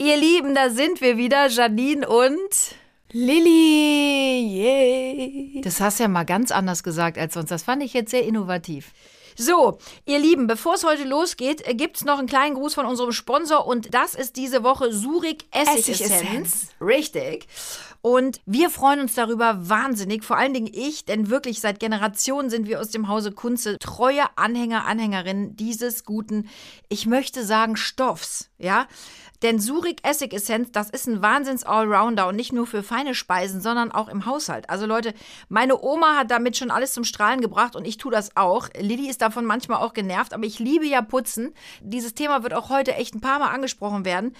Ihr Lieben, da sind wir wieder, Janine und Lilly. Yay. Das hast du ja mal ganz anders gesagt als sonst. Das fand ich jetzt sehr innovativ. So, ihr Lieben, bevor es heute losgeht, gibt es noch einen kleinen Gruß von unserem Sponsor und das ist diese Woche Surik Essigessenz. Essigessenz. Richtig. Und wir freuen uns darüber wahnsinnig, vor allen Dingen ich, denn wirklich seit Generationen sind wir aus dem Hause Kunze treue Anhänger, Anhängerinnen dieses guten, ich möchte sagen, Stoffs, ja. Denn Surik Essigessenz, das ist ein Wahnsinns-Allrounder und nicht nur für feine Speisen, sondern auch im Haushalt. Also Leute, meine Oma hat damit schon alles zum Strahlen gebracht und ich tue das auch. Lilly ist davon manchmal auch genervt, aber ich liebe ja Putzen. Dieses Thema wird auch heute echt ein paar Mal angesprochen werden.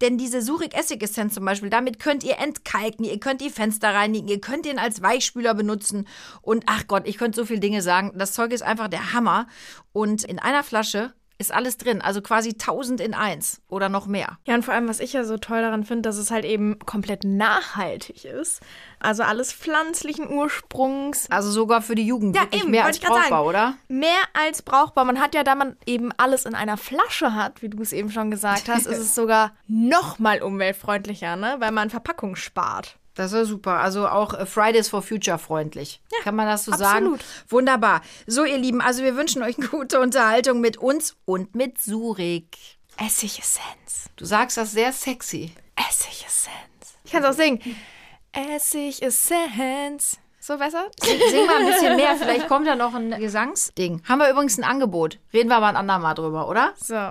Denn diese Surik Essigessenz zum Beispiel, damit könnt ihr entkalken, ihr könnt die Fenster reinigen, ihr könnt den als Weichspüler benutzen. Und ach Gott, ich könnte so viele Dinge sagen. Das Zeug ist einfach der Hammer. Und in einer Flasche ist alles drin, also quasi 1000 in eins oder noch mehr. Ja, und vor allem, was ich ja so toll daran finde, dass es halt eben komplett nachhaltig ist. Also alles pflanzlichen Ursprungs. Also sogar für die Jugend Ja, wirklich eben, mehr als brauchbar, sagen. oder? Mehr als brauchbar. Man hat ja, da man eben alles in einer Flasche hat, wie du es eben schon gesagt hast, ist es sogar noch mal umweltfreundlicher, ne? Weil man Verpackung spart. Das ist super. Also auch äh, Fridays for Future freundlich. Kann man das so absolut. sagen? Wunderbar. So, ihr Lieben, also wir wünschen euch eine gute Unterhaltung mit uns und mit Surik. Essigessenz. Du sagst das sehr sexy. Essigessenz. Ich kann es auch singen. Essigessenz. So besser? Sing mal ein bisschen mehr, vielleicht kommt da noch ein Gesangsding. Haben wir übrigens ein Angebot. Reden wir aber ein andermal drüber, oder? So.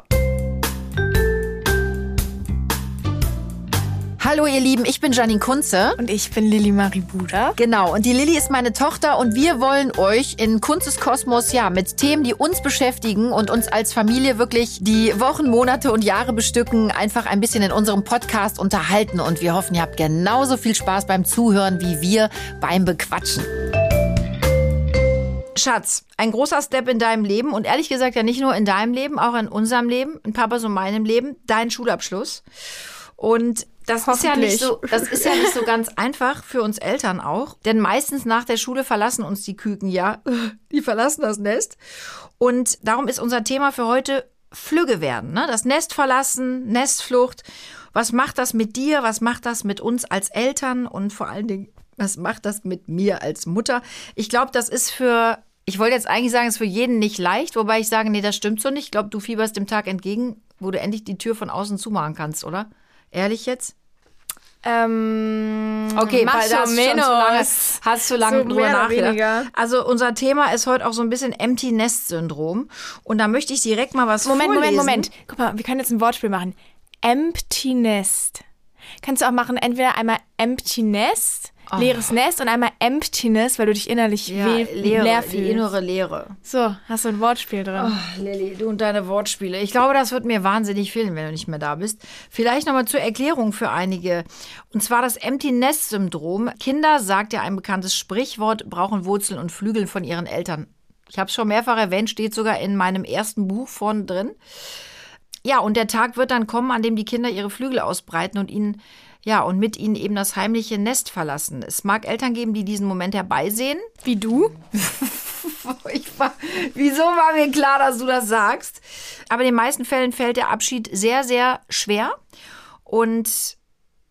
Hallo ihr Lieben, ich bin Janine Kunze. Und ich bin Lilly Marie Buda. Genau, und die Lilly ist meine Tochter und wir wollen euch in Kunzes Kosmos ja mit Themen, die uns beschäftigen und uns als Familie wirklich die Wochen, Monate und Jahre bestücken, einfach ein bisschen in unserem Podcast unterhalten und wir hoffen, ihr habt genauso viel Spaß beim Zuhören wie wir beim Bequatschen. Schatz, ein großer Step in deinem Leben und ehrlich gesagt ja nicht nur in deinem Leben, auch in unserem Leben, in Papas und meinem Leben, dein Schulabschluss. Und das ist ja nicht so, das ist ja nicht so ganz einfach für uns Eltern auch, denn meistens nach der Schule verlassen uns die Küken ja, die verlassen das Nest. Und darum ist unser Thema für heute Flügge werden, ne? Das Nest verlassen, Nestflucht. Was macht das mit dir? Was macht das mit uns als Eltern und vor allen Dingen, was macht das mit mir als Mutter? Ich glaube, das ist für ich wollte jetzt eigentlich sagen, es ist für jeden nicht leicht, wobei ich sage, nee, das stimmt so nicht. Ich glaube, du fieberst dem Tag entgegen, wo du endlich die Tür von außen zumachen kannst, oder? Ehrlich jetzt? Ähm, Okay, weil da hast du schon zu lange, hast zu lange So drüber nachgedacht. weniger. Also unser Thema ist heute auch so ein bisschen Empty Nest Syndrom und da möchte ich direkt mal was Moment, vorlesen. Moment, Moment. Guck mal, wir können jetzt ein Wortspiel machen. Empty Nest. Kannst du auch machen, entweder einmal Empty Nest, leeres Nest und einmal Emptiness, weil du dich innerlich Ja, Leere, leer die fühlst. innere Leere. So, hast du ein Wortspiel drin. Oh, Lilly, du und deine Wortspiele. Ich glaube, das wird mir wahnsinnig fehlen, wenn du nicht mehr da bist. Vielleicht nochmal zur Erklärung für einige. Und zwar das Empty Nest Syndrom. Kinder, sagt ja ein bekanntes Sprichwort, brauchen Wurzeln und Flügel von ihren Eltern. Ich habe es schon mehrfach erwähnt, steht sogar in meinem ersten Buch vorne drin. Ja, und der Tag wird dann kommen, an dem die Kinder ihre Flügel ausbreiten und ihnen, ja, und mit ihnen eben das heimliche Nest verlassen. Es mag Eltern geben, die diesen Moment herbeisehen. Wie du? War, wieso war mir klar, dass du das sagst? Aber in den meisten Fällen fällt der Abschied sehr, sehr schwer. Und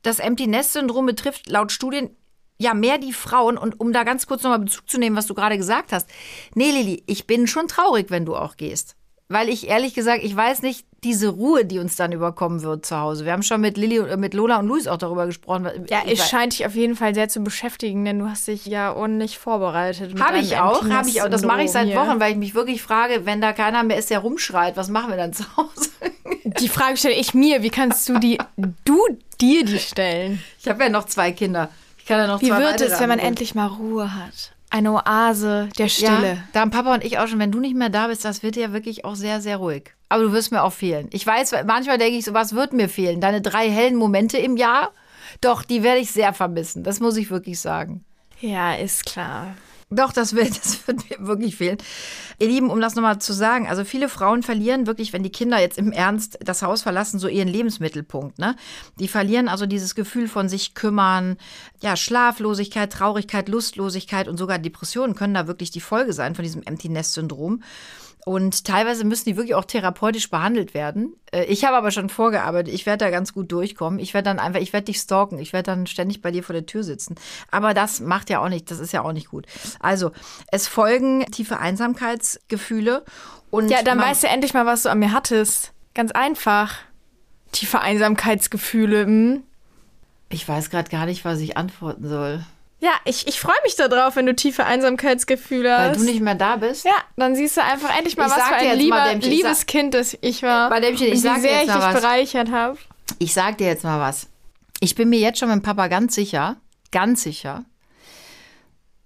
das Empty Nest Syndrom betrifft laut Studien ja mehr die Frauen. Und um da ganz kurz nochmal Bezug zu nehmen, was du gerade gesagt hast. Nee, Lili, ich bin schon traurig, wenn du auch gehst. Weil ich ehrlich gesagt, ich weiß nicht, diese Ruhe, die uns dann überkommen wird zu Hause. Wir haben schon mit Lilly, äh, mit Lola und Luis auch darüber gesprochen. Ja, Ich es scheint dich auf jeden Fall sehr zu beschäftigen, denn du hast dich ja ordentlich vorbereitet. Habe ich auch, habe ich auch. Das mache ich seit Wochen, weil ich mich wirklich frage, wenn da keiner mehr ist, der rumschreit, was machen wir dann zu Hause? Die Frage stelle ich mir, wie kannst du die, du dir die stellen? Ich habe ja noch zwei Kinder. Ich kann ja noch Wie zwei wird weitere es, wenn man endlich mal Ruhe hat? Eine Oase der Ja, Stille. da haben Papa und ich auch schon, wenn du nicht mehr da bist, das wird ja wirklich auch sehr, sehr ruhig. Aber du wirst mir auch fehlen. Ich weiß, manchmal denke ich so, was wird mir fehlen? Deine drei hellen Momente im Jahr? Doch, die werde ich sehr vermissen. Das muss ich wirklich sagen. Ja, ist klar. Doch, das wird, das wird mir wirklich fehlen. Ihr Lieben, um das nochmal zu sagen, also viele Frauen verlieren wirklich, wenn die Kinder jetzt im Ernst das Haus verlassen, so ihren Lebensmittelpunkt. Ne? Die verlieren also dieses Gefühl von sich kümmern, ja, Schlaflosigkeit, Traurigkeit, Lustlosigkeit und sogar Depressionen können da wirklich die Folge sein von diesem Empty Nest Syndrom. Und teilweise müssen die wirklich auch therapeutisch behandelt werden. Äh, Ich habe aber schon vorgearbeitet. Ich werde da ganz gut durchkommen. Ich werde dann einfach, ich werde dich stalken. Ich werde dann ständig bei dir vor der Tür sitzen. Aber das macht ja auch nicht, das ist ja auch nicht gut. Also, es folgen tiefe Einsamkeitsgefühle. Und Ja, dann weißt du endlich mal, was du an mir hattest. Ganz einfach. Tiefe Einsamkeitsgefühle. Hm? Ich weiß gerade gar nicht, was ich antworten soll. Ja, ich, ich freue mich darauf, wenn du tiefe Einsamkeitsgefühle Weil hast. du nicht mehr da bist. ja, dann siehst du einfach endlich mal, Ich was für dir ein mal, lieber, Dämmchen, ich liebes sag- Kind das ich war. Bei Dämmchen, ich sag wie dir sehr jetzt ich mal dich was. bereichert habe. Ich sag dir jetzt mal was. Ich bin mir jetzt schon mit dem Papa ganz sicher, ganz sicher,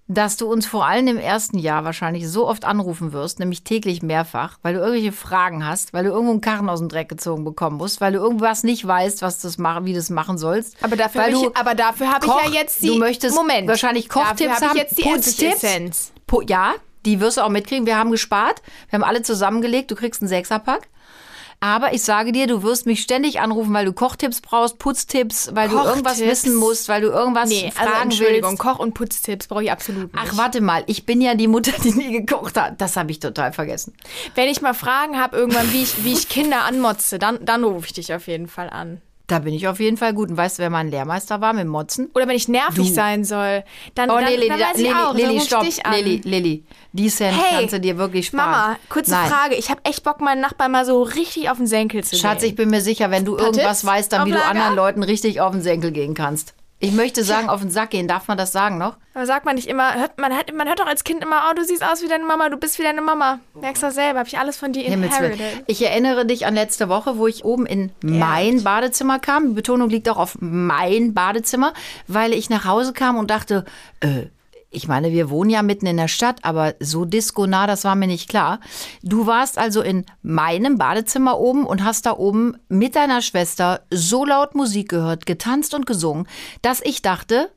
dass du uns vor allem im ersten Jahr wahrscheinlich so oft anrufen wirst, nämlich täglich mehrfach, weil du irgendwelche Fragen hast, weil du irgendwo einen Karren aus dem Dreck gezogen bekommen musst, weil du irgendwas nicht weißt, was das machen, wie du das machen sollst. Aber dafür habe ich, aber dafür habe ich ja jetzt die du möchtest Moment. wahrscheinlich dafür Kochtipps ich haben, jetzt die Putztipps. Po ja, die wirst du auch mitkriegen. Wir haben gespart. Wir haben alle zusammengelegt. Du kriegst einen Sechserpack. Aber ich sage dir, du wirst mich ständig anrufen, weil du Kochtipps brauchst, Putztipps, weil du irgendwas Kochtipps? wissen musst, weil du irgendwas Nee, also fragen Entschuldigung, willst. Koch- und Putztipps brauche ich absolut nicht. Ach, warte mal, ich bin ja die Mutter, die nie gekocht hat. Das habe ich total vergessen. Wenn ich mal Fragen habe irgendwann, wie ich, wie ich Kinder anmotze, dann, dann rufe ich dich auf jeden Fall an. Da bin ich auf jeden Fall gut. Und weißt du, wer mein Lehrmeister war mit Motzen? Oder wenn ich nervig Du. sein soll, dann, Oh, dann, nee, Lilli, dann da- weiß ich auch, Lilli, ruf ich stopp. dich an. Lilli, Lilli, die Cent Hey, kannst du dir wirklich sparen. Mama, kurze Nein. Frage. Ich habe echt Bock, meinen Nachbarn mal so richtig auf den Senkel zu Schatz, gehen. ich bin mir sicher, wenn du irgendwas Tipps weißt, dann wie du anderen Leuten richtig auf den Senkel gehen kannst. Ich möchte sagen, auf den Sack gehen. Darf man das sagen noch? Aber sagt man nicht immer, hört, man, hört, man hört doch als Kind immer, oh, du siehst aus wie deine Mama, du bist wie deine Mama. Merkst du selber, habe ich alles von dir inherited. Ich erinnere dich an letzte Woche, wo ich oben in mein Badezimmer kam. Die Betonung liegt auch auf mein Badezimmer, weil ich nach Hause kam und dachte, äh, ich meine, wir wohnen ja mitten in der Stadt, aber so disco-nah, das war mir nicht klar. Du warst also in meinem Badezimmer oben und hast da oben mit deiner Schwester so laut Musik gehört, getanzt und gesungen, dass ich dachte,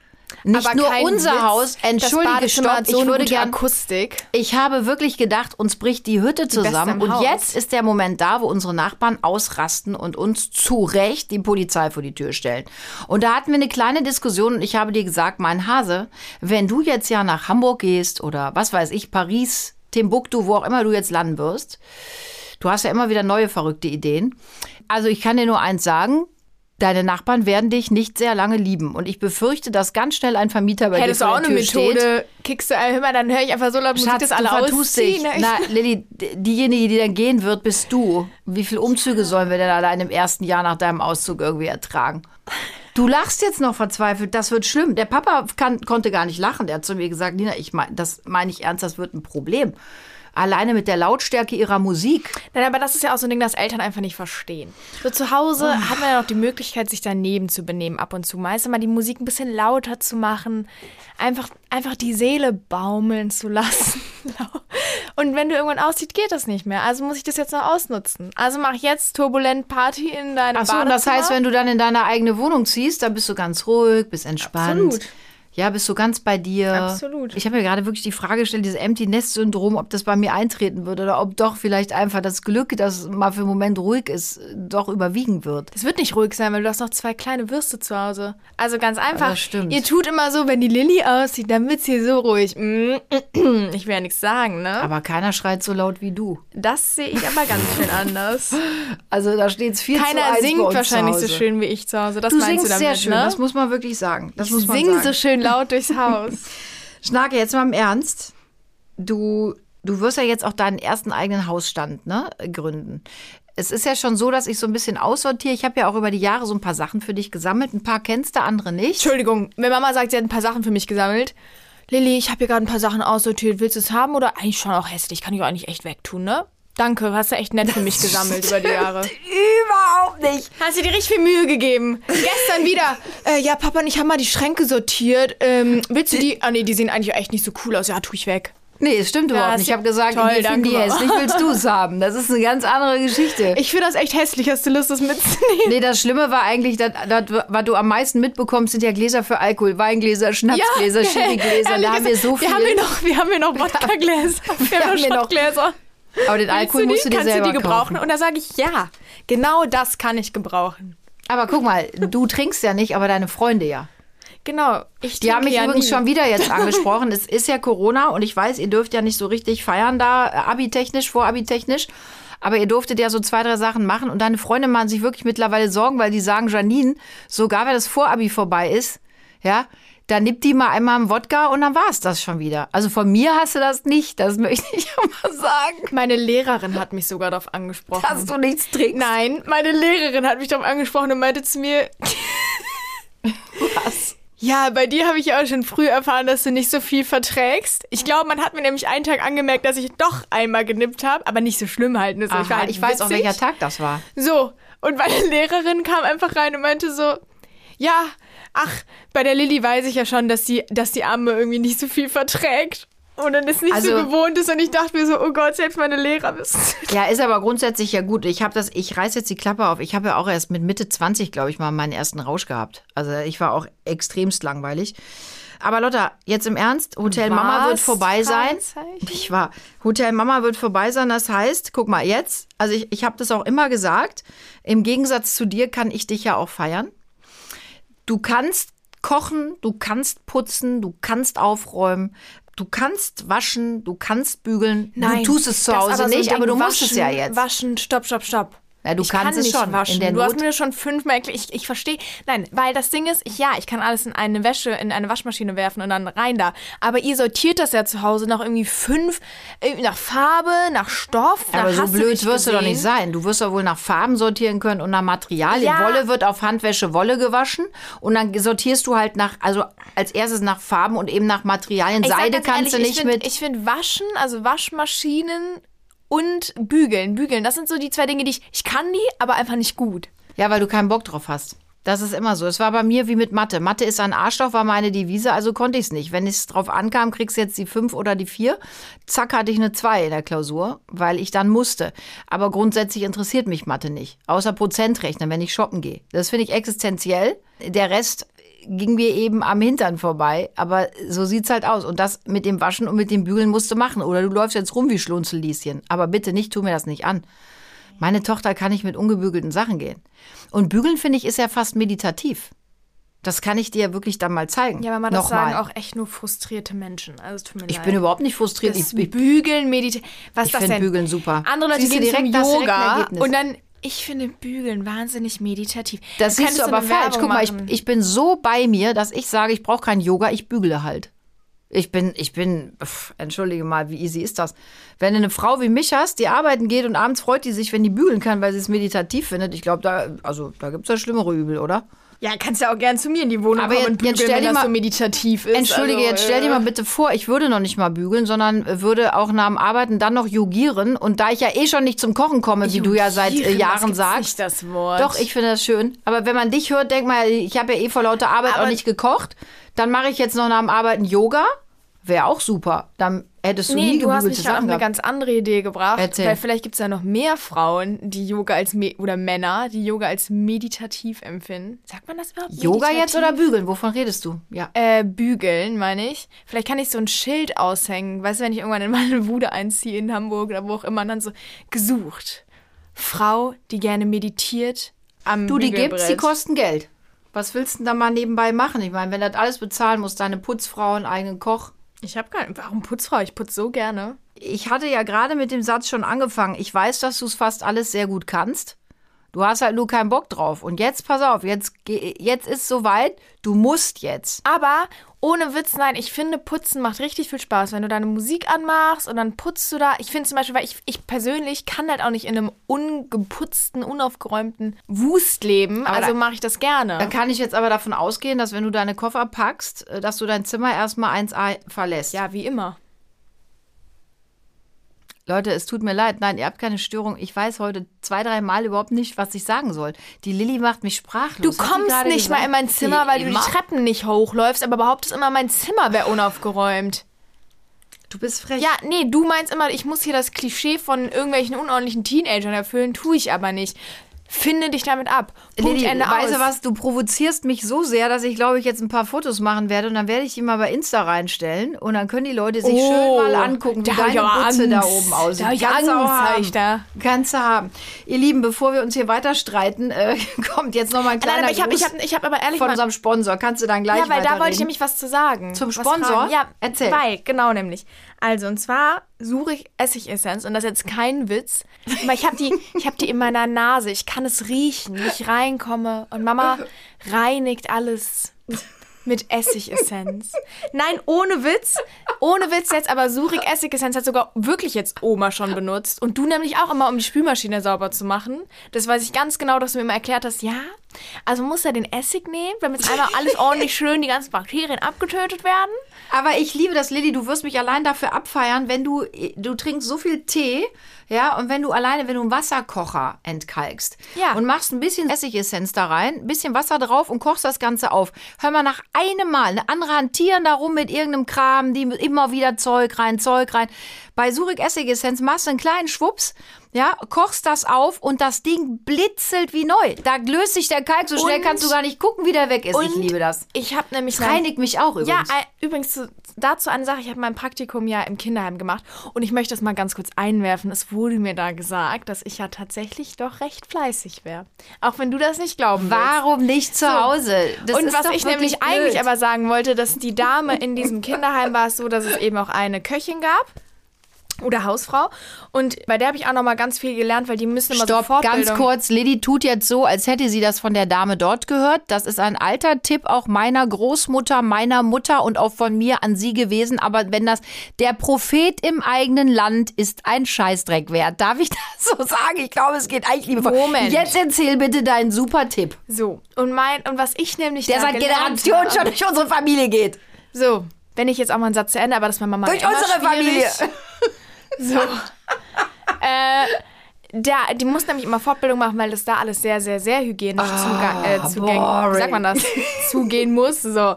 nicht Aber nur unser Witz, Haus, entschuldige, stopp, so ich würde gute gern Akustik. ich habe wirklich gedacht, uns bricht die Hütte zusammen. im Und Haus. jetzt ist der Moment da, wo unsere Nachbarn ausrasten und uns zu Recht die Polizei vor die Tür stellen. Und da hatten wir eine kleine Diskussion und ich habe dir gesagt, mein Hase, wenn du jetzt ja nach Hamburg gehst oder was weiß ich, Paris, Timbuktu, wo auch immer du jetzt landen wirst, du hast ja immer wieder neue verrückte Ideen. Also ich kann dir nur eins sagen. Deine Nachbarn werden dich nicht sehr lange lieben. Und ich befürchte, dass ganz schnell ein Vermieter bei Hättest dir du vor auch eine Tür steht. Methode, kickst du, äh, hör mal, dann höre ich einfach so laut Musik, dass du alle dich. ausziehen. ne? Na, Lilly, diejenige, die dann gehen wird, bist du. Wie viele Umzüge sollen wir denn allein im ersten Jahr nach deinem Auszug irgendwie ertragen? Du lachst jetzt noch verzweifelt, das wird schlimm. Der Papa kann, konnte gar nicht lachen. Der hat zu mir gesagt, Nina, ich mein, das meine ich ernst, das wird ein Problem. Alleine mit der Lautstärke ihrer Musik. Nein, aber das ist ja auch so ein Ding, das Eltern einfach nicht verstehen. So zu Hause Ah. hat man ja noch die Möglichkeit, sich daneben zu benehmen ab und zu. Meist mal die Musik ein bisschen lauter zu machen, einfach, einfach die Seele baumeln zu lassen. Und wenn du irgendwann aussieht, geht das nicht mehr. Also muss ich das jetzt noch ausnutzen. Also mach jetzt turbulent Party in deinem Ach so, und das heißt, wenn du dann in deine eigene Wohnung ziehst, dann bist du ganz ruhig, bist entspannt. Absolut. Ja, bist du ganz bei dir. Absolut. Ich habe mir gerade wirklich die Frage gestellt, dieses Empty Nest Syndrom, ob das bei mir eintreten würde oder ob doch vielleicht einfach das Glück, dass mal für einen Moment ruhig ist, doch überwiegen wird. Es wird nicht ruhig sein, weil du hast noch zwei kleine Würste zu Hause. Also ganz einfach. das stimmt. Ihr tut immer so, wenn die Lilly aussieht, dann wird's hier so ruhig. Mm, Ich will ja nichts sagen, ne? Aber keiner schreit so laut wie du. Das sehe ich aber ganz schön anders. Also da steht es viel zu Keiner eins bei singt wahrscheinlich zu so schön wie ich zu Hause. Das Du meinst singst du damit, sehr schön, ne? das muss man wirklich sagen. Das ich muss man sing sagen. so schön laut durchs Haus. Schnake, jetzt mal im Ernst. Du, du wirst ja jetzt auch deinen ersten eigenen Hausstand ne, gründen. Es ist ja schon so, dass ich so ein bisschen aussortiere. Ich habe ja auch über die Jahre so ein paar Sachen für dich gesammelt. Ein paar kennst du, andere nicht. Entschuldigung, wenn Mama sagt, sie hat ein paar Sachen für mich gesammelt. Lilly, ich habe hier gerade ein paar Sachen aussortiert. Willst du es haben oder eigentlich schon auch hässlich? Kann ich auch eigentlich echt wegtun, ne? Danke, hast du echt nett für mich gesammelt über die Jahre. Überhaupt nicht. Hast du dir richtig viel Mühe gegeben. Gestern wieder. Äh, ja, Papa und ich haben mal die Schränke sortiert. Ähm, willst du die? Ah, nee, die sehen eigentlich echt nicht so cool aus. Ja, tu ich weg. Nee, es stimmt überhaupt ist nicht. Ich ja habe gesagt, toll, ich finde die hässlich, willst du es haben? Das ist eine ganz andere Geschichte. Ich finde das echt hässlich. Hast du Lust, das mitzunehmen? Nee, das Schlimme war eigentlich, das, das, was du am meisten mitbekommst, sind ja Gläser für Alkohol. Weingläser, Schnapsgläser, Sherrygläser. Da haben wir so viel. Wir haben hier noch, wir haben hier noch Wodka-Gläser. Wir haben haben hier noch Schottgläser. Aber den Alkohol musst du dir Kannst selber du die gebrauchen? kaufen. Und da sage ich, ja, genau das kann ich gebrauchen. Aber guck mal, du trinkst ja nicht, aber deine Freunde ja. Genau. Ich Die haben mich ja übrigens nie. schon wieder jetzt angesprochen. es ist ja Corona und ich weiß, ihr dürft ja nicht so richtig feiern da, äh, abitechnisch, vorabitechnisch. Aber ihr durftet ja so zwei, drei Sachen machen und deine Freunde machen sich wirklich mittlerweile Sorgen, weil die sagen, Janine, sogar wenn das Vorabi vorbei ist, ja, dann nimmt die mal einmal einen Wodka und dann war es das schon wieder. Also von mir hast du das nicht, das möchte ich mal sagen, Meine Lehrerin hat mich sogar darauf angesprochen. dass du nichts trinkst. Nein, meine Lehrerin hat mich darauf angesprochen und meinte zu mir, Was? ja, bei dir habe ich ja auch schon früh erfahren, dass du nicht so viel verträgst. Ich glaube, man hat mir nämlich einen Tag angemerkt, dass ich doch einmal genippt habe, aber nicht so schlimm halt. ne? So, Aha, ich, halt ich weiß auch, welcher Tag das war. So, und meine Lehrerin kam einfach rein und meinte so, ja, ach, bei der Lilly weiß ich ja schon, dass die, dass die Arme irgendwie nicht so viel verträgt. Und dann ist nicht so Also- gewohnt ist und ich dachte mir so, oh Gott, selbst meine Lehrer wissen. Ja, ist aber grundsätzlich ja gut. Ich habe das, ich reiß jetzt die Klappe auf. Ich habe ja auch erst mit Mitte 20, glaube ich, mal meinen ersten Rausch gehabt. Also ich war auch extremst langweilig. Aber Lotta, jetzt im Ernst, Hotel Mama wird Was? vorbei sein. Ich war, Hotel Mama wird vorbei sein. Das heißt, guck mal, jetzt, also ich, ich habe das auch immer gesagt, im Gegensatz zu dir kann ich dich ja auch feiern. Du kannst kochen, du kannst putzen, du kannst aufräumen, du kannst waschen, du kannst bügeln. du tust es zu Hause aber so nicht, ein aber du musst es ja jetzt. Waschen, stopp, stopp, stopp. Na, du ich kannst kann es schon. waschen. Du hast Not- mir das schon fünfmal erklärt. Ich, ich verstehe. Nein, weil das Ding ist, ich, ja, ich kann alles in eine Wäsche, in eine Waschmaschine werfen und dann rein da. Aber ihr sortiert das ja zu Hause nach irgendwie fünf, äh, nach Farbe, nach Stoff. Aber nach so hast blöd wirst du doch gesehen. nicht sein. Du wirst doch wohl nach Farben sortieren können und nach Materialien. Ja. Wolle wird auf Handwäsche Wolle gewaschen und dann sortierst du halt nach, also als erstes nach Farben und eben nach Materialien. Ich Seide kannst ehrlich, du nicht ich find, mit. Ich finde Waschen, also Waschmaschinen und Bügeln. Bügeln, das sind so die zwei Dinge, die ich, ich kann die, aber einfach nicht gut. Ja, weil du keinen Bock drauf hast. Das ist immer so. Es war bei mir wie mit Mathe. Mathe ist ein Arschloch, war meine Devise, also konnte ich es nicht. Wenn es drauf ankam, kriegst du jetzt die fünf oder die vier. Zack, hatte ich eine zwei in der Klausur, weil ich dann musste. Aber grundsätzlich interessiert mich Mathe nicht. Außer Prozentrechnen, wenn ich shoppen gehe. Das finde ich existenziell. Der Rest ging mir eben am Hintern vorbei. Aber so sieht's halt aus. Und das mit dem Waschen und mit dem Bügeln musst du machen. Oder du läufst jetzt rum wie Schlunzellieschen. Aber bitte nicht, tu mir das nicht an. Meine Tochter kann nicht mit ungebügelten Sachen gehen. Und bügeln, finde ich, ist ja fast meditativ. Das kann ich dir wirklich dann mal zeigen. Ja, aber man das sagen auch echt nur frustrierte Menschen. Also tut mir Ich leid. bin überhaupt nicht frustriert. das Ich, Bügeln, Meditieren. Was ich ist das finde denn? Bügeln super. Andere Leute Siehst gehen direkt, zum direkt Yoga Ergebnis. und dann, ich finde Bügeln wahnsinnig meditativ. das siehst du aber falsch. Guck mal, ich, ich bin so bei mir, dass ich sage, ich brauche kein Yoga, ich bügle halt. Ich bin, ich bin, pff, entschuldige mal, wie easy ist das? Wenn du eine Frau wie mich hast, die arbeiten geht und abends freut die sich, wenn die bügeln kann, weil sie es meditativ findet, ich glaube, da, also, da gibt es ja schlimmere Übel, oder? Ja, kannst ja auch gern zu mir in die Wohnung Aber kommen jetzt- und bügeln, jetzt stell wenn dir das mal- so meditativ ist. Entschuldige, also, jetzt stell dir äh, mal bitte vor, ich würde noch nicht mal bügeln, sondern würde auch nach dem Arbeiten dann noch yogieren. Und da ich ja eh schon nicht zum Kochen komme, wie du ja seit äh, Yogieren, Jahren sagst. Nicht das Wort. Doch, ich finde das schön. Aber wenn man dich hört, denk mal, ich habe ja eh vor lauter Arbeit Aber- auch nicht gekocht. Dann mache ich jetzt noch nach dem Arbeiten Yoga. Wäre auch super. Dann hättest du Nee, nie du hast mich auf Sachen eine ganz andere Idee gebracht. Erzähl. Weil vielleicht gibt es ja noch mehr Frauen, die Yoga als Me oder Männer, die Yoga als meditativ empfinden. Sagt man das überhaupt? Yoga jetzt oder Meditativ? bügeln? Wovon redest du? Ja. Äh, bügeln, meine ich. Vielleicht kann ich so ein Schild aushängen. Weißt du, wenn ich irgendwann in meine Bude einziehe in Hamburg oder wo auch immer, dann so gesucht. Frau, die gerne meditiert am Du, die gibt's, die kosten Geld. Was willst du denn da mal nebenbei machen? Ich meine, wenn das alles bezahlen muss, deine Putzfrau, einen eigenen Koch. Ich habe gar nicht. Warum Putzfrau? Ich putze so gerne. Ich hatte ja gerade mit dem Satz schon angefangen. Ich weiß, dass du es fast alles sehr gut kannst. Du hast halt nur keinen Bock drauf. Und jetzt, pass auf, jetzt, jetzt ist soweit. Du musst jetzt. Aber ohne Witz, nein, ich finde, Putzen macht richtig viel Spaß. Wenn du deine Musik anmachst und dann putzt du da. Ich finde zum Beispiel, weil ich, ich persönlich kann halt auch nicht in einem ungeputzten, unaufgeräumten Wust leben. Aber also mache ich das gerne. Dann kann ich jetzt aber davon ausgehen, dass wenn du deine Koffer packst, äh, dass du dein Zimmer erstmal 1A verlässt. ja, wie immer. Leute, es tut mir leid. Nein, ihr habt keine Störung. Ich weiß heute zwei, drei Mal überhaupt nicht, was ich sagen soll. Die Lilly macht mich sprachlos. Du kommst nicht gesagt? mal in mein Zimmer, weil du immer. die Treppen nicht hochläufst, aber behauptest immer, mein Zimmer wäre unaufgeräumt. Du bist frech. Ja, nee, du meinst immer, ich muss hier das Klischee von irgendwelchen unordentlichen Teenagern erfüllen, tue ich aber nicht. Finde dich damit ab. Punkt, Lili, Ende weißt aus. du was, du provozierst mich so sehr, dass ich glaube ich jetzt ein paar Fotos machen werde und dann werde ich die mal bei Insta reinstellen und dann können die Leute sich schön mal angucken, wie Oh, hab deine Butze da oben aussieht. Da hab ich Kannst Angst, hab haben. ich da. Kannst du haben. Ihr Lieben, bevor wir uns hier weiter streiten, äh, kommt jetzt noch mal ein kleiner Nein, aber ich habe ich hab, ich hab aber ehrlich von mal, unserem Sponsor. Kannst du dann gleich Ja, weil da wollte ich nämlich was zu sagen. Zum Sponsor? Ja, Erzähl. Weil, genau nämlich. Also, und zwar suche ich Essigessenz und das ist jetzt kein Witz, aber ich habe die, ich habe die in meiner Nase. Ich kann es riechen, wenn ich reinkomme und Mama reinigt alles mit Essigessenz. Nein, ohne Witz. Ohne Witz jetzt, aber Surik Essigessenz hat sogar wirklich jetzt Oma schon benutzt. Und du nämlich auch immer, um die Spülmaschine sauber zu machen. Das weiß ich ganz genau, dass du mir immer erklärt hast, ja, also muss er den Essig nehmen, damit einmal alles ordentlich schön, die ganzen Bakterien abgetötet werden. Aber ich liebe das, Lilly. Du wirst mich allein dafür abfeiern, wenn du, du trinkst so viel Tee, ja, und wenn du alleine, wenn du einen Wasserkocher entkalkst Ja. und machst ein bisschen Essigessenz da rein, ein bisschen Wasser drauf und kochst das Ganze auf. Hör mal nach einem Mal, eine andere hantieren da rum mit irgendeinem Kram, die immer wieder Zeug rein, Zeug rein. Bei Surik Essigessenz machst du einen kleinen Schwupps, ja, kochst das auf und das Ding blitzelt wie neu. Da löst sich der Kalk so schnell, Und- kannst du gar nicht gucken, wie der weg ist. ich liebe das. Ich habe nämlich Das reinigt mich auch übrigens. Ja, äh, übrigens zu, dazu eine Sache. Ich habe mein Praktikum ja im Kinderheim gemacht und ich möchte das mal ganz kurz einwerfen. Es wurde mir da gesagt, dass ich ja tatsächlich doch recht fleißig wäre. Auch wenn du das nicht glauben willst. Warum nicht zu Hause? Das und was ich nämlich blöd. eigentlich aber sagen wollte, dass die Dame in diesem Kinderheim war es so, dass es eben auch eine Köchin gab. Oder Hausfrau. Und bei der habe ich auch noch mal ganz viel gelernt, weil die müssen immer Stopp, so Fortbildung... ganz kurz. Lilly tut jetzt so, als hätte sie das von der Dame dort gehört. Das ist ein alter Tipp auch meiner Großmutter, meiner Mutter und auch von mir an sie gewesen. Aber wenn das der Prophet im eigenen Land ist ein Scheißdreck wert, darf ich das so sagen? Ich glaube, es geht eigentlich lieber. Moment. Jetzt erzähl bitte deinen super Tipp, So, und, mein, und was ich nämlich der seit Generationen schon durch unsere Familie geht. So, wenn ich jetzt auch mal einen Satz zu Ende, aber das ist meine Mama Durch unsere Familie. So. äh, der, die muss nämlich immer Fortbildung machen, weil das da alles sehr, sehr, sehr hygienisch zuga- äh, zugänglich, boring. wie sagt man das, zugehen muss. So.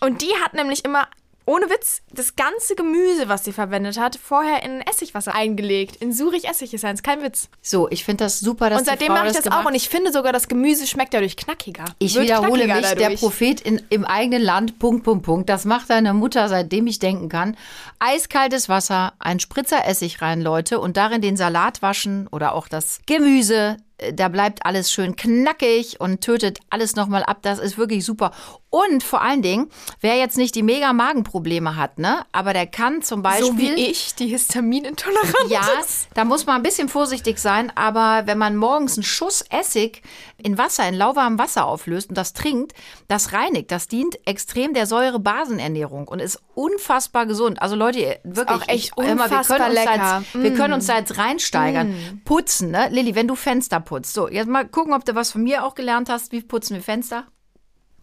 Und die hat nämlich immer, ohne Witz, das ganze Gemüse, was sie verwendet hat, vorher in Essigwasser eingelegt. In Surich Essigessenz, kein Witz. So, ich finde das super, dass Und seitdem mache ich das gemacht auch. Und ich finde sogar, das Gemüse schmeckt dadurch knackiger. Ich Wird wiederhole knackiger mich, der dadurch. Prophet in, im eigenen Land, Punkt, Punkt, Punkt. Das macht deine Mutter, seitdem ich denken kann. Eiskaltes Wasser, ein Spritzer Essig rein, Leute, und darin den Salat waschen oder auch das Gemüse. Äh, Da bleibt alles schön knackig und tötet alles nochmal ab. Das ist wirklich super. Und vor allen Dingen, wer jetzt nicht die mega Magenprobleme hat, ne, aber der kann zum Beispiel. So wie ich, die histaminintolerant Ja, da muss man ein bisschen vorsichtig sein, aber wenn man morgens einen Schuss Essig in Wasser, in lauwarmem Wasser auflöst und das trinkt, das reinigt, das dient extrem der Säure-Basenernährung und ist unfassbar gesund. Also Leute, wirklich, auch echt ich- hör mal, wir unfassbar können uns Da lecker. jetzt, wir können uns da jetzt reinsteigern. Putzen, ne? Lilly, wenn du Fenster putzt. So, jetzt mal gucken, ob du was von mir auch gelernt hast. Wie putzen wir Fenster?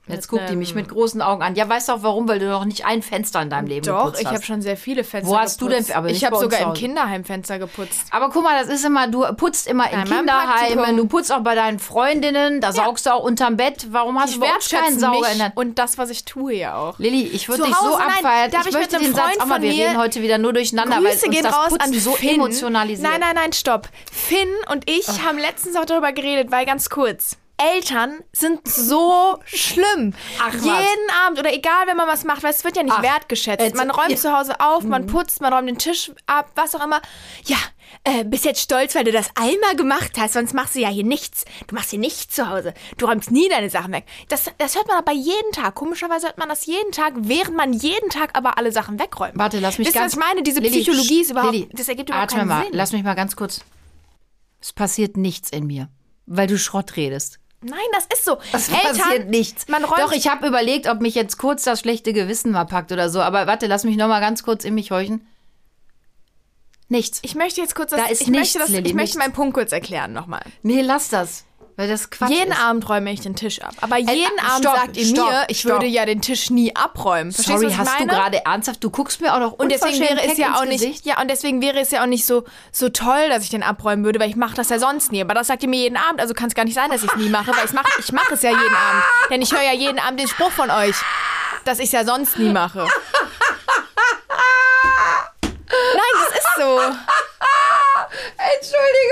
Jetzt guckt die mich mit großen Augen an. Ja, weißt du auch warum? Weil du noch nicht ein Fenster in deinem Leben Doch, geputzt ich hast. habe schon sehr viele Fenster Wo hast du geputzt. denn- aber ich habe sogar im. Kinderheim Fenster geputzt. Aber guck mal, das ist immer, du putzt immer in Ja, Kinderheimen, du putzt auch bei deinen Freundinnen, da saugst du auch unterm Bett. Warum hast Ich du uns keinen Sauger in der... und das, was ich tue ja auch. Lilly, ich würde dich so abfeiern. ich ich möchte den Satz auch mal, von wir reden heute wieder nur durcheinander, weil Grüße uns gehen das raus Putzen an so Finn. emotionalisiert. Nein, nein, nein, stopp. Finn und ich haben letztens auch darüber geredet, weil ganz kurz. Eltern sind so schlimm. Ach, was. Jeden Abend oder egal, wenn man was macht, weil es wird ja nicht Ach, wertgeschätzt. jetzt- Man räumt ja. zu Hause auf, Mhm. man putzt, man räumt den Tisch ab, was auch immer. Ja, äh, bist jetzt stolz, weil du das einmal gemacht hast, sonst machst du ja hier nichts. Du machst hier nichts zu Hause. Du räumst nie deine Sachen weg. Das, das hört man aber jeden Tag. Komischerweise hört man das jeden Tag, während man jeden Tag aber alle Sachen wegräumt. Warte, lass mich Wisst ganz... was ich meine? Diese Lilly, Psychologie ist überhaupt, Lilly, das ergibt überhaupt atme keinen mal, Sinn. lass mich mal ganz kurz... Es passiert nichts in mir, weil du Schrott redest. Nein, das ist so. Es Eltern, passiert nichts. Doch, ich habe überlegt, ob mich jetzt kurz das schlechte Gewissen mal packt oder so. Aber warte, lass mich noch mal ganz kurz in mich horchen. Nichts. Ich möchte jetzt kurz das, Da ist ich nichts, möchte das, Lilly, ich möchte nichts. meinen Punkt kurz erklären nochmal. Nee, lass das. Weil das Quatsch Jeden ist. Abend räume ich den Tisch ab. Aber jeden äh, Abend stopp, sagt ihr stopp, mir, ich stopp. würde ja den Tisch nie abräumen. Verstehst Sorry, hast ich du meine? gerade ernsthaft? Du guckst mir auch noch und deswegen wäre es ja auch nicht, Gesicht. ja, und deswegen wäre es ja auch nicht so, so toll, dass ich den abräumen würde, weil ich mache das ja sonst nie. Aber das sagt ihr mir jeden Abend, also kann es gar nicht sein, dass ich es nie mache, weil ich mache ich mache es ja jeden Abend. Denn ich höre ja jeden Abend den Spruch von euch, dass ich es ja sonst nie mache. Nein, das ist so. Entschuldigung,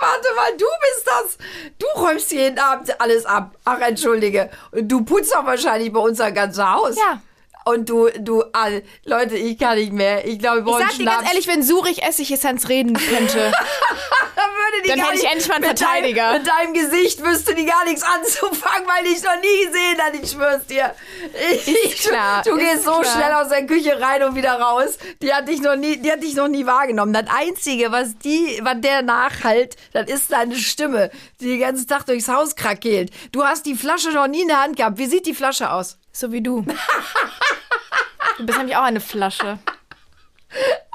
Warte mal, du bist das. Du räumst jeden Abend alles ab. Ach, entschuldige. Und du putzt doch wahrscheinlich bei uns ein ganzes Haus. Ja. Und du, du, all, Leute, ich kann nicht mehr. Ich glaube, wir Ich brauchen sag dir ganz ehrlich, wenn Surich Essigessenz reden könnte, würde die Dann hätte ich endlich mal einen mit Verteidiger. Deinem, mit deinem Gesicht wüsste die gar nichts anzufangen, weil ich noch nie gesehen habe. Ich schwör's dir. Ich, Ist klar, Du gehst so klar. schnell aus der Küche rein und wieder raus. Die hat dich noch nie, die hat dich noch nie wahrgenommen. Das Einzige, was die, was der nachhalt, das ist deine Stimme, die den ganzen Tag durchs Haus krakeelt. Du hast die Flasche noch nie in der Hand gehabt. Wie sieht die Flasche aus? so wie du. Du bist nämlich auch eine Flasche.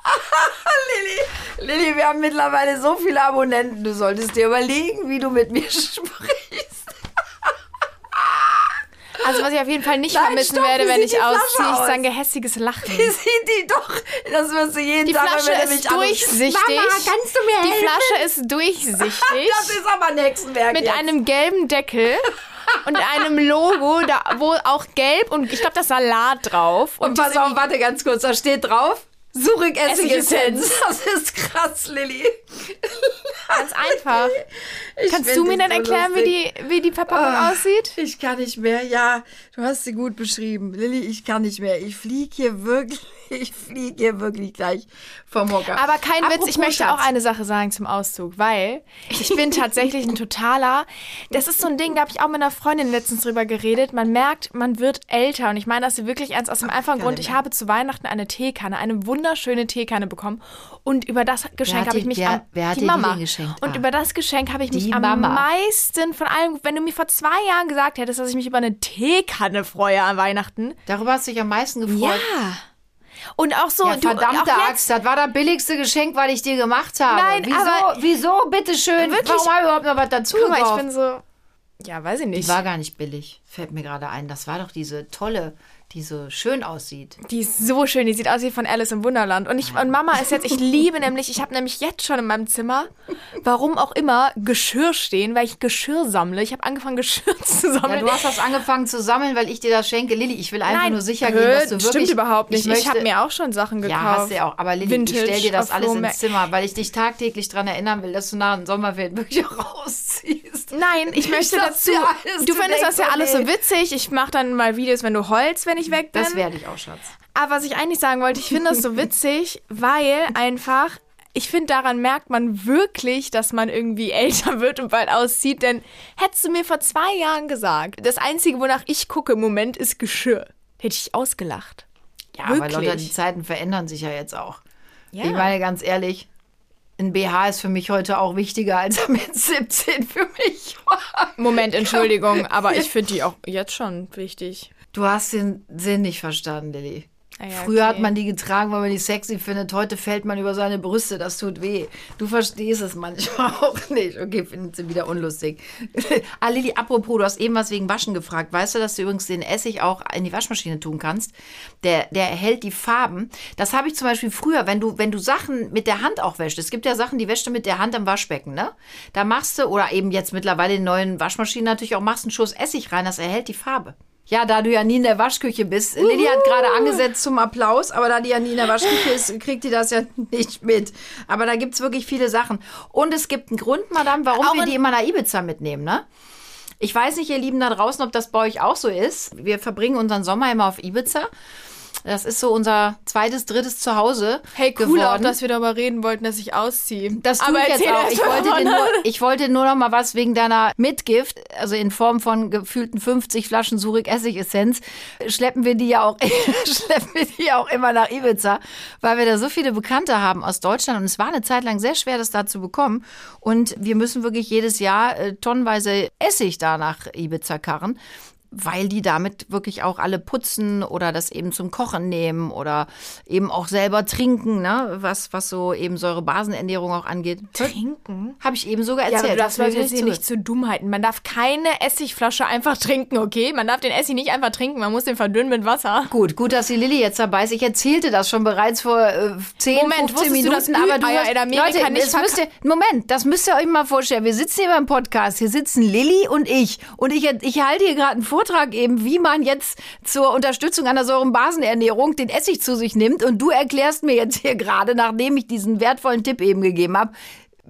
Lilly, Lilly, wir haben mittlerweile so viele Abonnenten. Du solltest dir überlegen, wie du mit mir sprichst. Also was ich auf jeden Fall nicht Nein, vermissen stopp, werde, wenn ich die ausziehe, ist sein gehässiges Lachen. Wie sieht die doch? Das wirst du jeden Die Tag, Flasche wenn du ist mich anrufst. durchsichtig. Mama, kannst du mir Die helfen? Flasche ist durchsichtig. Das ist aber ein Hexenwerk mit jetzt. einem gelben Deckel und einem Logo, da, wo auch gelb und ich glaube das Salat drauf. Und pass diese- auf, warte ganz kurz, da steht drauf. Surik Essigessenz. Das ist krass, Lilly. Ganz einfach. Ich Kannst du mir dann so erklären, wie die, wie die Verpackung Ah, aussieht? Ich kann nicht mehr. Ja, du hast sie gut beschrieben. Lilly, ich kann nicht mehr. Ich fliege hier wirklich, ich fliege hier wirklich gleich vom Hocker. Aber kein Witz, Apropos ich möchte Schatz. auch eine Sache sagen zum Auszug, weil ich bin tatsächlich ein totaler. Das ist so ein Ding, da habe ich auch mit einer Freundin letztens drüber geredet. Man merkt, man wird älter und ich meine das wirklich ernst aus dem einfachen Grund. Ich habe zu Weihnachten eine Teekanne, eine wunderschöne Teekanne bekommen und über das Geschenk habe ich die- mich wer- am wer die die Mama geschenkt? und Ah. über das Geschenk habe ich mich Die am Mama. meisten von allem, wenn du mir vor zwei Jahren gesagt hättest, dass ich mich über eine Teekanne freue an Weihnachten. Darüber hast du dich am meisten gefreut. Ja. Und auch so, Ja, du, verdammte auch Axt, das war das billigste Geschenk, was ich dir gemacht habe. Nein, wieso, aber- wieso, bitteschön? Wirklich? Warum habe ich überhaupt noch was dazu guck mal, ich bin so, ja, weiß ich Die nicht. war gar nicht billig, fällt mir gerade ein. Das war doch diese tolle, die so schön aussieht. Die ist so schön, die sieht aus wie von Alice im Wunderland. Und, ich, und Mama ist jetzt, ich liebe nämlich, ich habe nämlich jetzt schon in meinem Zimmer, warum auch immer, Geschirr stehen, weil ich Geschirr sammle. Ich habe angefangen, Geschirr zu Ja, sammeln. du hast das angefangen zu sammeln, weil ich dir das schenke. Lilly, ich will einfach Nein, nur sicher gehen, dass du wirklich... stimmt überhaupt nicht. Ich, möchte- habe mir auch schon Sachen gekauft. Ja, hast du ja auch. Aber Lilly, Vintage ich stell dir das alles ins Zimmer, weil ich dich tagtäglich daran erinnern will, dass du nach dem Sommerferien wirklich auch rausziehst. Nein, ich möchte sag's dazu. du du findest das ja alles so nee. Witzig. Ich mache dann mal Videos, wenn du heulst, wenn ich weg bin. Das werde ich auch, Schatz. Aber was ich eigentlich sagen wollte, ich finde das so witzig, weil einfach, ich finde, daran merkt man wirklich, dass man irgendwie älter wird und bald aussieht. Denn hättest du mir vor zwei Jahren gesagt, das Einzige, wonach ich gucke im Moment, ist Geschirr, hätte ich ausgelacht. Ja, aber Wirklich? Lotta, die Zeiten verändern sich ja jetzt auch. Ja. Ich meine, ganz ehrlich, ein BH ist für mich heute auch wichtiger, als er mit 17 für mich war. Moment, Entschuldigung, aber ich finde die auch jetzt schon wichtig. Du hast den Sinn nicht verstanden, Lilly. Ah ja, Früher hat okay. man die getragen, weil man die sexy findet. Heute fällt man über seine Brüste. Das tut weh. Du verstehst es manchmal auch nicht. Okay, findet sie wieder unlustig. ah, Lilly, apropos, du hast eben was wegen Waschen gefragt. Weißt du, dass du übrigens den Essig auch in die Waschmaschine tun kannst? Der, der erhält die Farben. Das habe ich zum Beispiel früher, wenn du, wenn du Sachen mit der Hand auch wäschst. Es gibt ja Sachen, die wäschst du mit der Hand am Waschbecken, ne? Da machst du, oder eben jetzt mittlerweile in neuen Waschmaschinen natürlich auch, machst einen Schuss Essig rein. Das erhält die Farbe. Ja, da du ja nie in der Waschküche bist. Lilly hat gerade angesetzt zum Applaus, aber da die ja nie in der Waschküche ist, kriegt die das ja nicht mit. Aber da gibt's wirklich viele Sachen. Und es gibt einen Grund, Madame, warum Auch wir die immer nach Ibiza mitnehmen, ne? Ich weiß nicht, ihr Lieben da draußen, ob das bei euch auch so ist. Wir verbringen unseren Sommer immer auf Ibiza. Das ist so unser zweites, drittes Zuhause Hey, cool auch, geworden. dass wir darüber reden wollten, dass ich ausziehe. Das tue aber ich jetzt auch. Ich wollte, nur, ich wollte nur noch mal was wegen deiner Mitgift, also in Form von gefühlten 50 Flaschen Surik Essigessenz, schleppen wir die ja auch, schleppen wir die auch immer nach Ibiza, weil wir da so viele Bekannte haben aus Deutschland und es war eine Zeit lang sehr schwer, das da zu bekommen und wir müssen wirklich jedes Jahr äh, tonnenweise Essig da nach Ibiza karren weil die damit wirklich auch alle putzen oder das eben zum Kochen nehmen oder eben auch selber trinken, ne? was, was so eben Säurebasenernährung auch angeht. Trinken? Habe ich eben sogar Ja, aber erzählt. du darfst Leute zugehört. nicht zu Dummheiten. Man darf keine Essigflasche einfach trinken, okay? Man darf den Essig nicht einfach trinken, man muss den verdünnen mit Wasser. Gut, gut, dass die Lilly jetzt dabei ist. Ich erzählte das schon bereits vor äh, 10, Moment, 15 wusstest du, Minuten. dass aber du hast, in Amerika Leute, nicht das müsst ihr, Moment, das müsst ihr euch mal vorstellen. Wir sitzen hier beim Podcast. Hier sitzen Lilly und ich. Und ich, ich halte hier gerade einen Vortrag eben, wie man jetzt zur Unterstützung einer Säurenbasenernährung den Essig zu sich nimmt. Und du erklärst mir jetzt hier gerade, nachdem ich diesen wertvollen Tipp eben gegeben habe,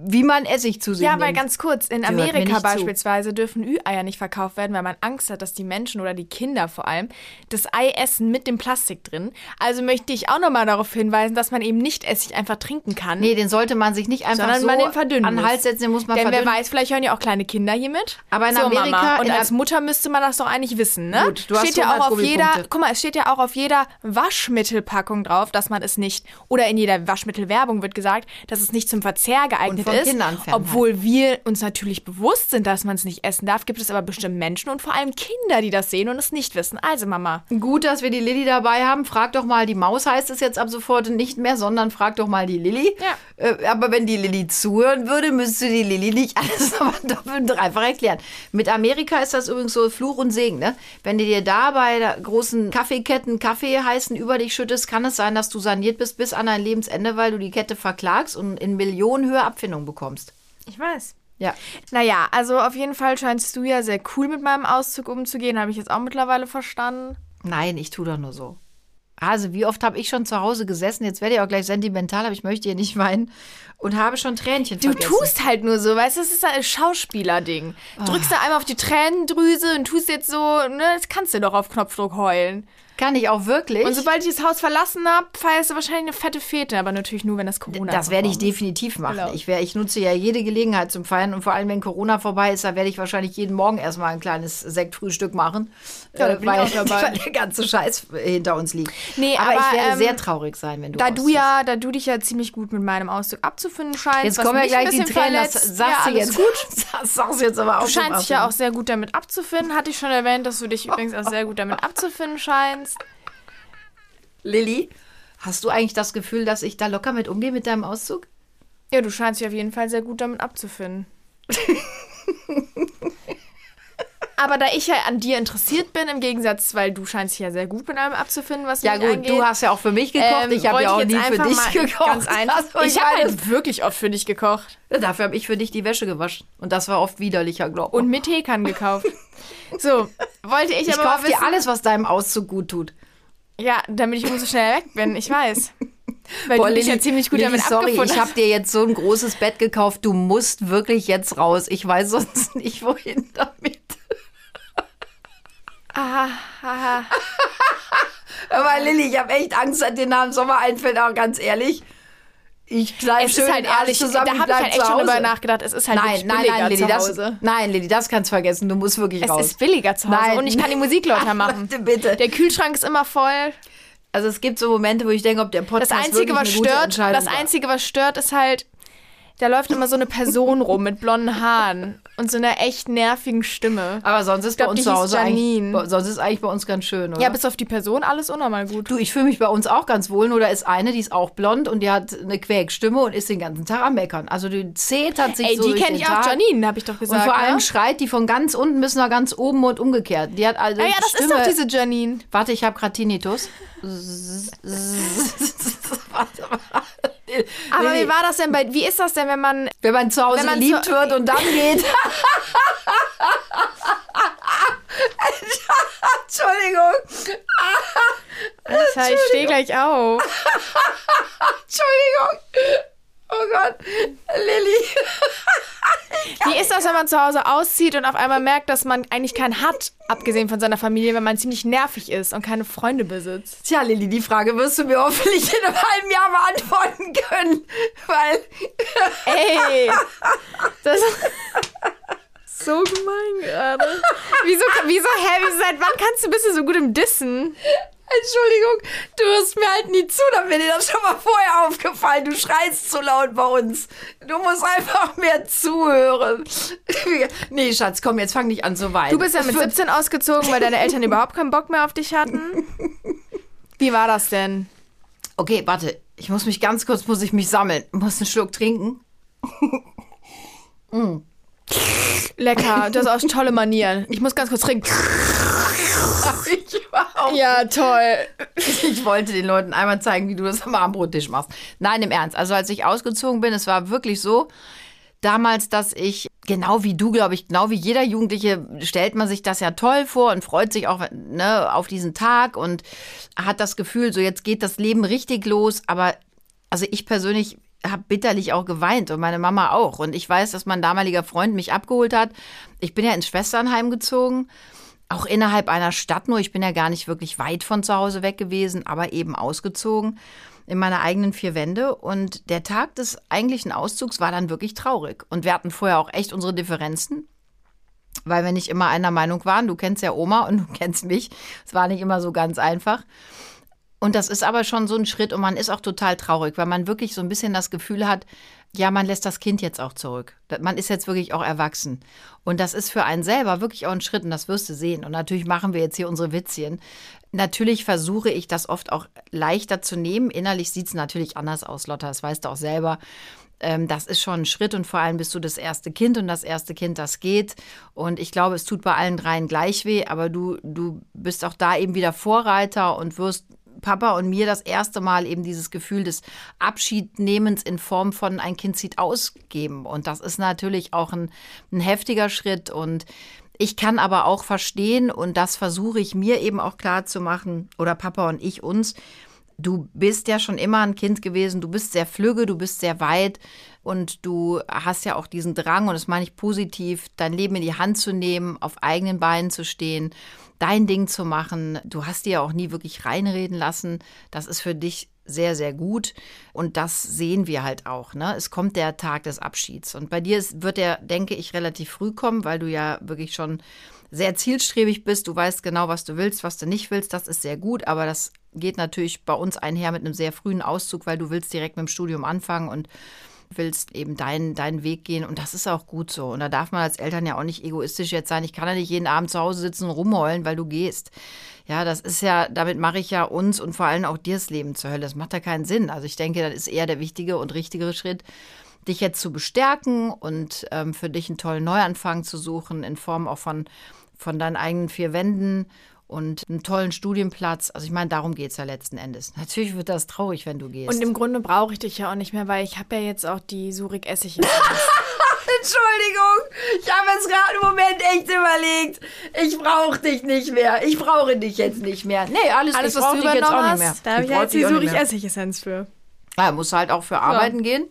wie man Essig zu sich Ja, nimmt. weil ganz kurz, in mir Amerika nicht zu. beispielsweise dürfen Ü-Eier nicht verkauft werden, weil man Angst hat, dass die Menschen oder die Kinder vor allem das Ei essen mit dem Plastik drin. Also möchte ich auch nochmal darauf hinweisen, dass man eben nicht Essig einfach trinken kann. Nee, den sollte man sich nicht einfach sondern so man den verdünnen an den. Hals setzen, den muss man Denn verdünnen. wer weiß, vielleicht hören ja auch kleine Kinder hier mit. Aber in so, Amerika- Mama. Und als Mutter müsste man das doch eigentlich wissen, ne? Gut, du hast steht ja 100 auch auf jeder, guck mal, es steht ja auch auf jeder Waschmittelpackung drauf, dass man es nicht, oder in jeder Waschmittelwerbung wird gesagt, dass es nicht zum Verzehr geeignet von ist. Kindern. Obwohl wir uns natürlich bewusst sind, dass man es nicht essen darf, gibt es aber bestimmt Menschen und vor allem Kinder, die das sehen und es nicht wissen. Also Mama. Gut, dass wir die Lilly dabei haben. Frag doch mal, die Maus heißt es jetzt ab sofort nicht mehr, sondern frag doch mal die Lilly. Ja. Äh, aber wenn die Lilly zuhören würde, müsste die Lilly nicht alles nochmal doppelt und dreifach erklären. Mit Amerika ist das übrigens so Fluch und Segen. Ne? Wenn du dir da bei großen Kaffeeketten Kaffee heißen über dich schüttest, kann es sein, dass du saniert bist bis an dein Lebensende, weil du die Kette verklagst und in Millionenhöhe Abfindung bekommst. Ich weiß. Ja. Naja, also auf jeden Fall scheinst du ja sehr cool mit meinem Auszug umzugehen, habe ich jetzt auch mittlerweile verstanden. Nein, ich tue doch nur so. Also, wie oft habe ich schon zu Hause gesessen? Jetzt werde ich auch gleich sentimental, aber ich möchte hier nicht weinen. Und habe schon Tränchen Du vergessen. tust halt nur so, weißt du, das ist ein Schauspielerding. Drückst da einmal auf die Tränendrüse und tust jetzt so, ne, das kannst du doch auf Knopfdruck heulen. Kann ich auch wirklich. Und sobald ich das Haus verlassen habe, feierst du wahrscheinlich eine fette Fete, aber natürlich nur, wenn das Corona das werde ich ist. definitiv machen. Genau. Ich, wär, ich nutze ja jede Gelegenheit zum Feiern und vor allem, wenn Corona vorbei ist, da werde ich wahrscheinlich jeden Morgen erstmal ein kleines Sektfrühstück machen. Ja, äh, weil, weil der ganze Scheiß hinter uns liegt. Nee, aber, aber, ich werde ähm, sehr traurig sein, wenn du Da du ausziehst. ja, da du dich ja ziemlich gut mit meinem Auszug abzufinden scheinst, Jetzt kommen ja gleich die Tränen. Das sagst ja, du jetzt gut. Das sagst du jetzt aber auch. Du scheinst dich ja auch sehr gut damit abzufinden. Hatte ich schon erwähnt, dass du dich übrigens auch sehr gut damit abzufinden scheinst. Lilly, hast du eigentlich das Gefühl, dass ich da locker mit umgehe mit deinem Auszug? Ja, du scheinst dich auf jeden Fall sehr gut damit abzufinden. Aber da ich ja an dir interessiert bin, im Gegensatz, weil du scheinst dich ja sehr gut mit allem abzufinden, was Ja mich gut, angeht. du hast ja auch für mich gekocht. ähm, ich habe ja auch nie für dich gekocht. Ganz. Also, ich ich habe halt wirklich oft für dich gekocht. Dafür habe ich für dich die Wäsche gewaschen. Und das war oft widerlicher, glaube Und mit Tekan gekauft. So, wollte ich, ich aber mal kaufe dir alles, was deinem Auszug gut tut. Ja, damit ich umso schneller weg bin, ich weiß. Weil Boah, du dich ja ziemlich gut Lilly, damit sorry, abgefunden ich habe dir jetzt so ein großes Bett gekauft. Du musst wirklich jetzt raus. Ich weiß sonst nicht, wohin damit. Aha. Aber Lilly, ich habe echt Angst, dass dir dem Sommer einfällt, auch ganz ehrlich. Ich bleib Es schön halt ehrlich, zusammen. da ich habe ich halt echt schon drüber nachgedacht. Es ist halt Nein, nein, billiger nein, Lilly, zu das, Hause. nein, Lilly, das kannst du vergessen. Du musst wirklich Es raus. ist billiger zu Hause Nein. und ich kann die Musik lauter machen. Bitte, bitte. Der Kühlschrank ist immer voll. Also es gibt so Momente, wo ich denke, ob der Das Podcast Einzige, wirklich was stört, das. Einzige, was stört, ist halt, da läuft immer so eine Person rum mit blonden Haaren und so einer echt nervigen Stimme. Aber sonst ist glaub, bei uns zu Hause eigentlich, sonst ist eigentlich bei uns ganz schön, oder? Ja, bis auf die Person alles unnormal gut. du, ich fühle mich bei uns auch ganz wohl, nur da ist eine, die ist auch blond und die hat eine Quäkstimme und ist den ganzen Tag am Meckern. Also die zetert sich Ey, so die kenne ich auch, Tag. Janine, habe ich doch Und gesagt. vor allem ne? schreit die von ganz unten bis nach ganz oben und umgekehrt. Die hat also Ah ja, das Stimme. ist doch diese Janine. Warte, ich habe gerade Tinnitus. Warte mal. Aber Lilly, wie war das denn bei, wie ist das denn, wenn man, wenn man zu Hause man geliebt zu- wird und dann geht. Entschuldigung. Alter, ich stehe gleich auf. Entschuldigung. Oh Gott. Lilly. Wie ist das, wenn man zu Hause auszieht und auf einmal merkt, dass man eigentlich keinen hat, abgesehen von seiner Familie, wenn man ziemlich nervig ist und keine Freunde besitzt? Tja, Lilly, die Frage wirst du mir hoffentlich in einem halben Jahr beantworten können. Weil. Ey! Das ist so gemein gerade. Wieso, wieso, hä, wieso, seit wann kannst du, bist du so gut im Dissen? Entschuldigung, du hörst mir halt nie zu, dann wäre dir das schon mal vorher aufgefallen. Du schreist zu laut bei uns. Du musst einfach mehr zuhören. Nee, Schatz, komm, jetzt fang nicht an zu weinen. Du bist ja mit 17 ausgezogen, weil deine Eltern überhaupt keinen Bock mehr auf dich hatten. Wie war das denn? Okay, warte. Ich muss mich ganz kurz, muss ich mich sammeln. Muss einen Schluck trinken. Lecker, du hast auch tolle Manieren. Ich muss ganz kurz trinken. Ja, toll. ich wollte den Leuten einmal zeigen, wie du das am Abendbrottisch machst. Nein, im Ernst. Also als ich ausgezogen bin, es war wirklich so, damals, dass ich, genau wie du, glaube ich, genau wie jeder Jugendliche, stellt man sich das ja toll vor und freut sich auch ne, auf diesen Tag und hat das Gefühl, so jetzt geht das Leben richtig los. Aber also ich persönlich, habe bitterlich auch geweint und meine Mama auch. Und ich weiß, dass mein damaliger Freund mich abgeholt hat. Ich bin ja ins Schwesternheim gezogen, auch innerhalb einer Stadt nur. Ich bin ja gar nicht wirklich weit von zu Hause weg gewesen, aber eben ausgezogen in meine eigenen vier Wände. Und der Tag des eigentlichen Auszugs war dann wirklich traurig. Und wir hatten vorher auch echt unsere Differenzen, weil wir nicht immer einer Meinung waren. Du kennst ja Oma und du kennst mich. Es war nicht immer so ganz einfach. Und das ist aber schon so ein Schritt und man ist auch total traurig, weil man wirklich so ein bisschen das Gefühl hat, ja, man lässt das Kind jetzt auch zurück. Man ist jetzt wirklich auch erwachsen. Und das ist für einen selber wirklich auch ein Schritt und das wirst du sehen. Und natürlich machen wir jetzt hier unsere Witzchen. Natürlich versuche ich das oft auch leichter zu nehmen. Innerlich sieht es natürlich anders aus, Lotta, das weißt du auch selber ähm, das ist schon ein Schritt und vor allem bist du das erste Kind und das erste Kind, das geht. Und ich glaube, es tut bei allen dreien gleich weh, aber du, du bist auch da eben wieder Vorreiter und wirst Papa und mir das erste Mal eben dieses Gefühl des Abschiednehmens in Form von ein Kind zieht ausgeben. Und das ist natürlich auch ein, ein heftiger Schritt. Und ich kann aber auch verstehen, und das versuche ich mir eben auch klar zu machen, oder Papa und ich uns, du bist ja schon immer ein Kind gewesen, du bist sehr flügge, du bist sehr weit und du hast ja auch diesen Drang, und das meine ich positiv, dein Leben in die Hand zu nehmen, auf eigenen Beinen zu stehen dein Ding zu machen. Du hast dir auch nie wirklich reinreden lassen. Das ist für dich sehr, sehr gut. Und das sehen wir halt auch. Ne? Es kommt der Tag des Abschieds. Und bei dir wird der, denke ich, relativ früh kommen, weil du ja wirklich schon sehr zielstrebig bist. Du weißt genau, was du willst, was du nicht willst. Das ist sehr gut. Aber das geht natürlich bei uns einher mit einem sehr frühen Auszug, weil du willst direkt mit dem Studium anfangen und willst eben deinen, deinen Weg gehen und das ist auch gut so. Und da darf man als Eltern ja auch nicht egoistisch jetzt sein. Ich kann ja nicht jeden Abend zu Hause sitzen und rumheulen, weil du gehst. Ja, das ist ja, damit mache ich ja uns und vor allem auch dir das Leben zur Hölle. Das macht ja keinen Sinn. Also ich denke, das ist eher der wichtige und richtigere Schritt, dich jetzt zu bestärken und ähm, für dich einen tollen Neuanfang zu suchen, in Form auch von, von deinen eigenen vier Wänden und einen tollen Studienplatz. Also ich meine, darum geht es ja letzten Endes. Natürlich wird das traurig, wenn du gehst. Und im Grunde brauche ich dich ja auch nicht mehr, weil ich habe ja jetzt auch die Surik Essig. Entschuldigung, ich habe jetzt gerade im Moment echt überlegt, ich brauche dich nicht mehr. Ich brauche dich jetzt nicht mehr. Nee, alles, alles ich was du dich jetzt auch hast, nicht mehr. Da habe ich ja jetzt die Surik Essig Essenz für. Ja, muss halt auch für arbeiten ja. gehen.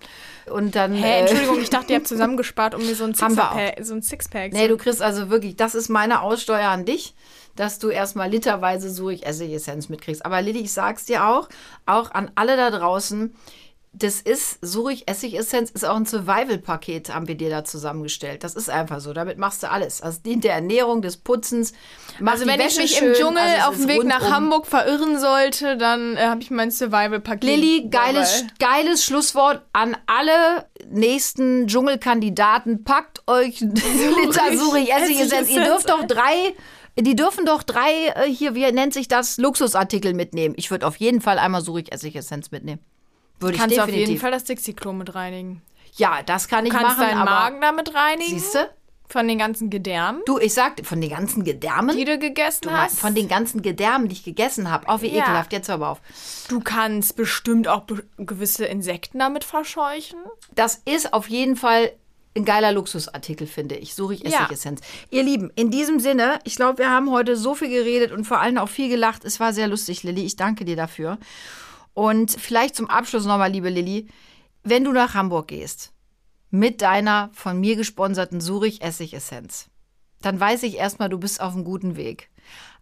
Und dann. Hä, hey, Entschuldigung, ich dachte, ihr habt zusammengespart, um mir so ein Sixpack. So ein Sixpack nee, du kriegst also wirklich, das ist meine Aussteuer an dich dass du erstmal literweise Surich Essigessenz mitkriegst. Aber Lilly, ich sag's dir auch, auch an alle da draußen, das ist, Surich Essigessenz ist auch ein Survival-Paket, haben wir dir da zusammengestellt. Das ist einfach so. Damit machst du alles. Also dient der Ernährung, des Putzens. Also wenn Wäsche ich mich schön, im Dschungel also auf dem Weg nach Hamburg verirren sollte, dann äh, habe ich mein Survival-Paket. Lilly, geiles, geiles Schlusswort an alle nächsten Dschungelkandidaten. Packt euch Liter Surich Essigessenz. Ihr dürft doch drei die dürfen doch drei, äh, hier, wie nennt sich das, Luxusartikel mitnehmen. Ich würde auf jeden Fall einmal Surig Essigessenz mitnehmen. Würde ich Kannst definitiv. auf jeden Fall das Dixie-Klo mit reinigen. Ja, das kann ich machen. Kannst deinen Magen damit reinigen. Siehst du? Von den ganzen Gedärmen? Du, ich sag, von den ganzen Gedärmen? Die du gegessen du, hast? Von den ganzen Gedärmen, die ich gegessen habe. Oh, wie ja. ekelhaft. Jetzt hör aber auf. Du kannst bestimmt auch be gewisse Insekten damit verscheuchen. Das ist auf jeden Fall ein geiler Luxusartikel, finde ich. Suche ich Essigessenz. Ja. Ihr Lieben, in diesem Sinne, ich glaube, wir haben heute so viel geredet und vor allem auch viel gelacht. Es war sehr lustig, Lilly. Ich danke dir dafür. Und vielleicht zum Abschluss nochmal, liebe Lilly, wenn du nach Hamburg gehst mit deiner von mir gesponserten Surich Essigessenz, dann weiß ich erstmal, du bist auf einem guten Weg.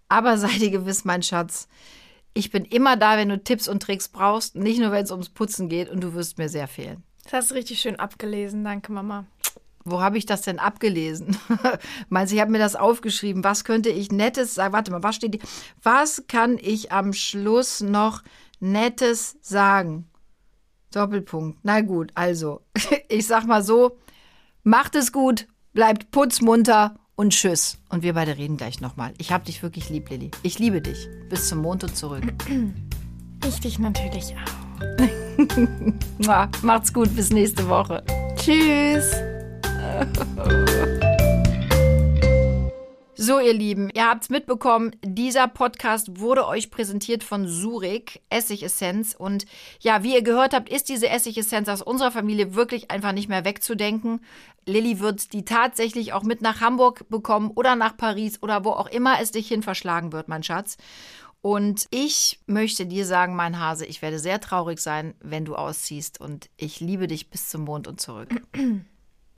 Aber sei dir gewiss, mein Schatz, ich bin immer da, wenn du Tipps und Tricks brauchst, nicht nur, wenn es ums Putzen geht und du wirst mir sehr fehlen. Das hast du richtig schön abgelesen. Danke, Mama. Wo habe ich das denn abgelesen? Meinst du, ich habe mir das aufgeschrieben. Was könnte ich Nettes sagen? Warte mal, was steht hier? Was kann ich am Schluss noch Nettes sagen? Doppelpunkt. Na gut, also, ich sag mal so: macht es gut, bleibt putzmunter und tschüss. Und wir beide reden gleich nochmal. Ich hab dich wirklich lieb, Lilly. Ich liebe dich. Bis zum Mond und zurück. Ich dich natürlich auch. Macht's gut, bis nächste Woche. Tschüss. So, ihr Lieben, ihr habt's mitbekommen, dieser Podcast wurde euch präsentiert von Surik, Essigessenz. Und ja, wie ihr gehört habt, ist diese Essigessenz aus unserer Familie wirklich einfach nicht mehr wegzudenken. Lilly wird die tatsächlich auch mit nach Hamburg bekommen oder nach Paris oder wo auch immer es dich hin verschlagen wird, mein Schatz. Und ich möchte dir sagen, mein Hase, ich werde sehr traurig sein, wenn du ausziehst. Und ich liebe dich bis zum Mond und zurück.